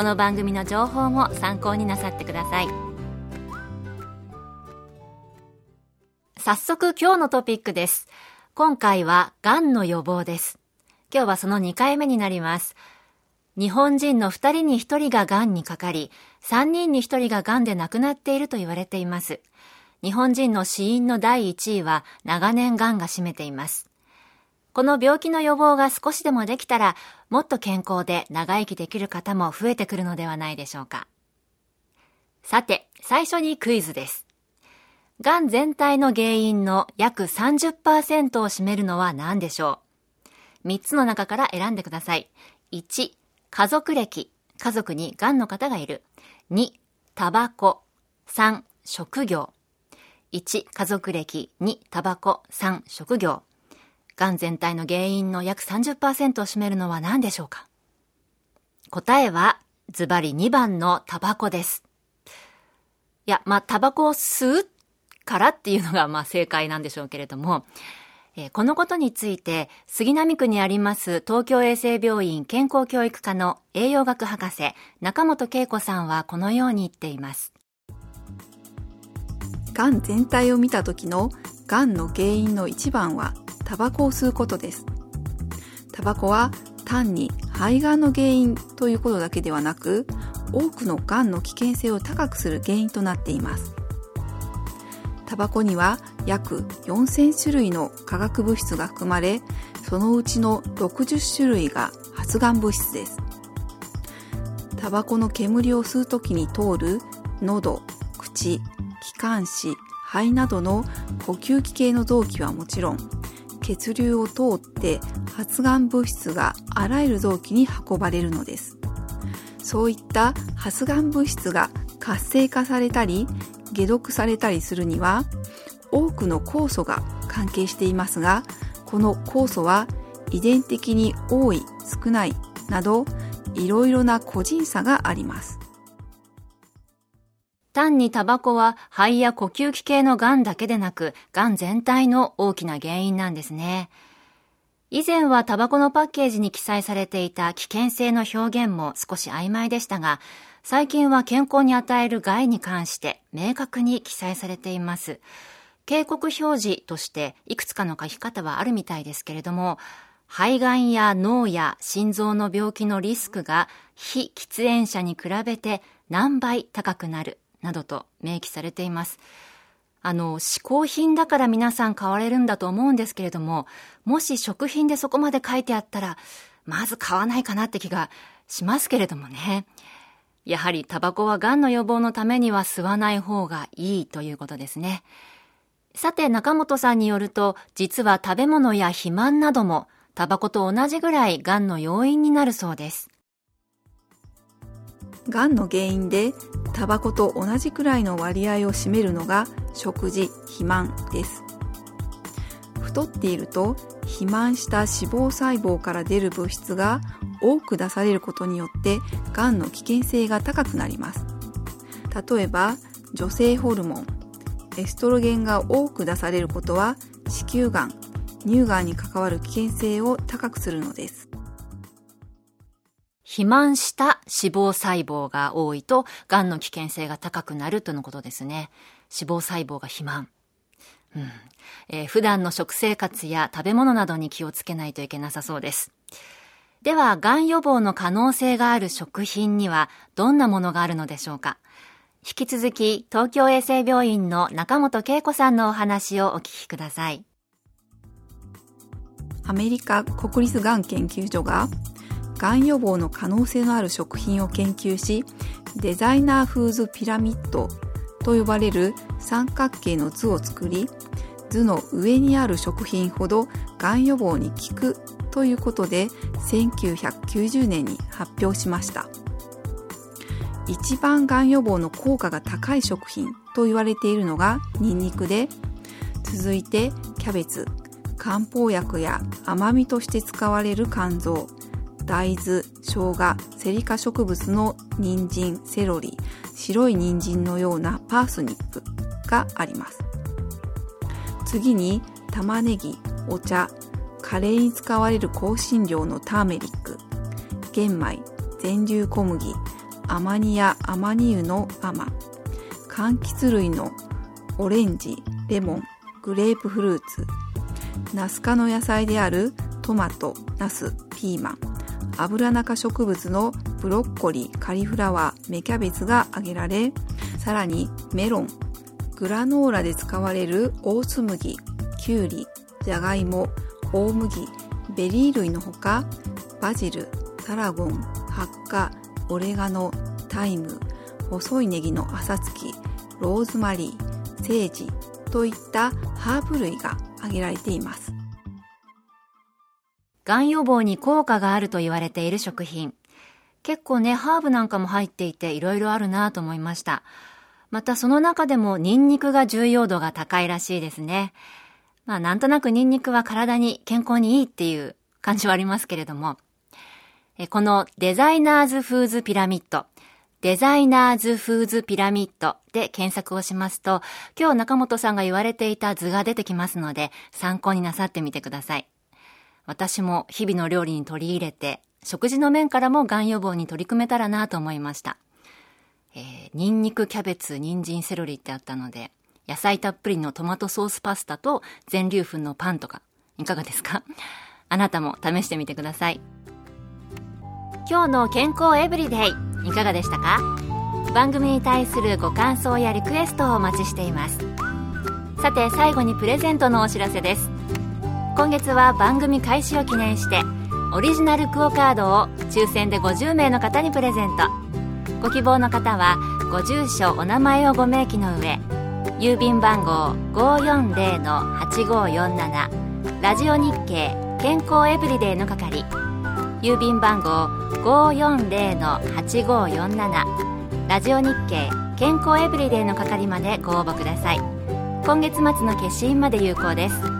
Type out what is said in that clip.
この番組の情報も参考になさってください。早速今日のトピックです。今回はがんの予防です。今日はその2回目になります。日本人の2人に1人ががんにかかり3人に1人ががんで亡くなっていると言われています。日本人の死因の第1位は長年がんが占めています。この病気の予防が少しでもできたら、もっと健康で長生きできる方も増えてくるのではないでしょうか。さて、最初にクイズです。がん全体の原因の約30%を占めるのは何でしょう ?3 つの中から選んでください。1、家族歴。家族にがんの方がいる。2、タバコ。3、職業。1、家族歴。2、タバコ。3、職業。がん全体の原因の約30%を占めるのは何でしょうか？答えは、ズバリ2番のタバコです。いや、まあ、タバコを吸うからっていうのが、まあ、正解なんでしょうけれども、えー、このことについて、杉並区にあります東京衛生病院健康教育科の栄養学博士、中本恵子さんはこのように言っています。がん全体を見た時のがんの原因の一番はタバコを吸うことです。タバコは単に肺がんの原因ということだけではなく、多くのがんの危険性を高くする原因となっています。タバコには約4000種類の化学物質が含まれ、そのうちの60種類が発がん物質です。タバコの煙を吸う時に通る喉、口、気管支、肺などの呼吸器系の臓器はもちろん、血流を通って発がん物質があらゆる臓器に運ばれるのです。そういった発がん物質が活性化されたり解毒されたりするには多くの酵素が関係していますがこの酵素は遺伝的に多い少ないなどいろいろな個人差があります単にタバコは肺や呼吸器系の癌だけでなく、癌全体の大きな原因なんですね。以前はタバコのパッケージに記載されていた危険性の表現も少し曖昧でしたが、最近は健康に与える害に関して明確に記載されています。警告表示としていくつかの書き方はあるみたいですけれども、肺がんや脳や心臓の病気のリスクが非喫煙者に比べて何倍高くなるなどと明記されています。あの、嗜好品だから皆さん買われるんだと思うんですけれども、もし食品でそこまで書いてあったら、まず買わないかなって気がしますけれどもね。やはりタバコは癌の予防のためには吸わない方がいいということですね。さて中本さんによると、実は食べ物や肥満などもタバコと同じぐらい癌の要因になるそうです。がんの原因でタバコと同じくらいの割合を占めるのが食事肥満です。太っていると肥満した脂肪細胞から出る物質が多く出されることによってがんの危険性が高くなります。例えば女性ホルモンエストロゲンが多く出されることは子宮がん乳がんに関わる危険性を高くするのです。肥満した脂肪細胞が多いと、癌の危険性が高くなるとのことですね。脂肪細胞が肥満。うんえー、普段の食生活や食べ物などに気をつけないといけなさそうです。では、癌予防の可能性がある食品にはどんなものがあるのでしょうか？引き続き東京衛生病院の中本恵子さんのお話をお聞きください。アメリカ国立がん研究所ががん予防の可能性のある食品を研究しデザイナーフーズピラミッドと呼ばれる三角形の図を作り図の上にある食品ほどがん予防に効くということで1990年に発表しました。一番がん予防の効果が高い食品と言われているのがニンニクで続いてキャベツ漢方薬や甘みとして使われる肝臓大豆生姜セリ科植物の人参セロリ白い人参のようなパースニップがあります。次に玉ねぎお茶カレーに使われる香辛料のターメリック。玄米全粒小麦アマニやアマニ油のアマ柑橘類のオレンジレモングレープフルーツ。ナス科の野菜であるトマト、ナス、ピーマン、油中植物のブロッコリー、カリフラワー、芽キャベツが挙げられ、さらにメロン、グラノーラで使われるオーツ麦、キュウリ、じゃがいも、大麦、ベリー類のほか、バジル、タラゴン、ハッカ、オレガノ、タイム、細いネギの浅葱、ローズマリー、セージといったハーブ類が挙げられています。がん予防に効果があると言われている食品。結構ね、ハーブなんかも入っていていろいろあるなと思いました。またその中でもニンニクが重要度が高いらしいですね。まあなんとなくニンニクは体に健康にいいっていう感じはありますけれども、このデザイナーズフーズピラミッド、デザイナーズフーズピラミッドで検索をしますと、今日中本さんが言われていた図が出てきますので、参考になさってみてください。私も日々の料理に取り入れて、食事の面からもがん予防に取り組めたらなと思いました。えー、ニンニク、キャベツ、人参、セロリってあったので、野菜たっぷりのトマトソースパスタと全粒粉のパンとか、いかがですか？あなたも試してみてください。今日の健康エブリデイ、いかがでしたか？番組に対するご感想やリクエストをお待ちしています。さて、最後にプレゼントのお知らせです。今月は番組開始を記念してオリジナルクオカードを抽選で50名の方にプレゼント。ご希望の方はご住所お名前をご明記の上郵便番号540-8547ラジオ日経健康エブリデイの係郵便番号540-8547ラジオ日経健康エブリデイの係までご応募ください。今月末の決心まで有効です。